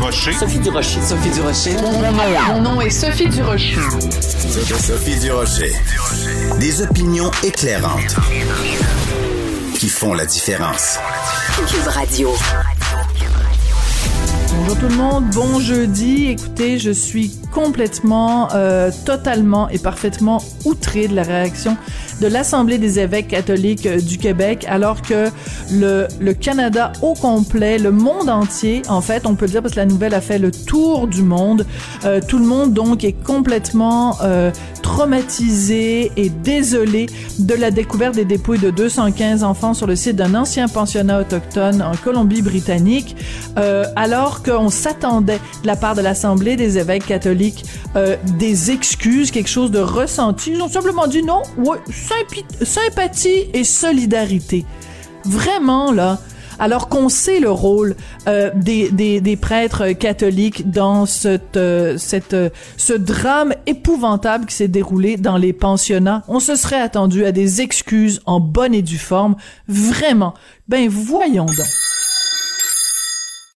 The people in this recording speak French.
Durocher. Sophie Durocher. Sophie Durocher. Mon nom est Sophie Durocher. Sophie Durocher. Des opinions éclairantes qui font la différence. Cube Radio. Bonjour tout le monde, bon jeudi. Écoutez, je suis complètement, euh, totalement et parfaitement outré de la réaction de l'Assemblée des évêques catholiques euh, du Québec, alors que le, le Canada au complet, le monde entier, en fait, on peut le dire parce que la nouvelle a fait le tour du monde. Euh, tout le monde donc est complètement euh, traumatisé et désolé de la découverte des dépouilles de 215 enfants sur le site d'un ancien pensionnat autochtone en Colombie-Britannique, euh, alors qu'on s'attendait de la part de l'Assemblée des évêques catholiques euh, des excuses, quelque chose de ressenti. Ils ont simplement dit non, ouais, sympathie et solidarité. Vraiment, là, alors qu'on sait le rôle euh, des, des, des, prêtres catholiques dans cette, euh, cette, euh, ce drame épouvantable qui s'est déroulé dans les pensionnats, on se serait attendu à des excuses en bonne et due forme. Vraiment. Ben voyons donc.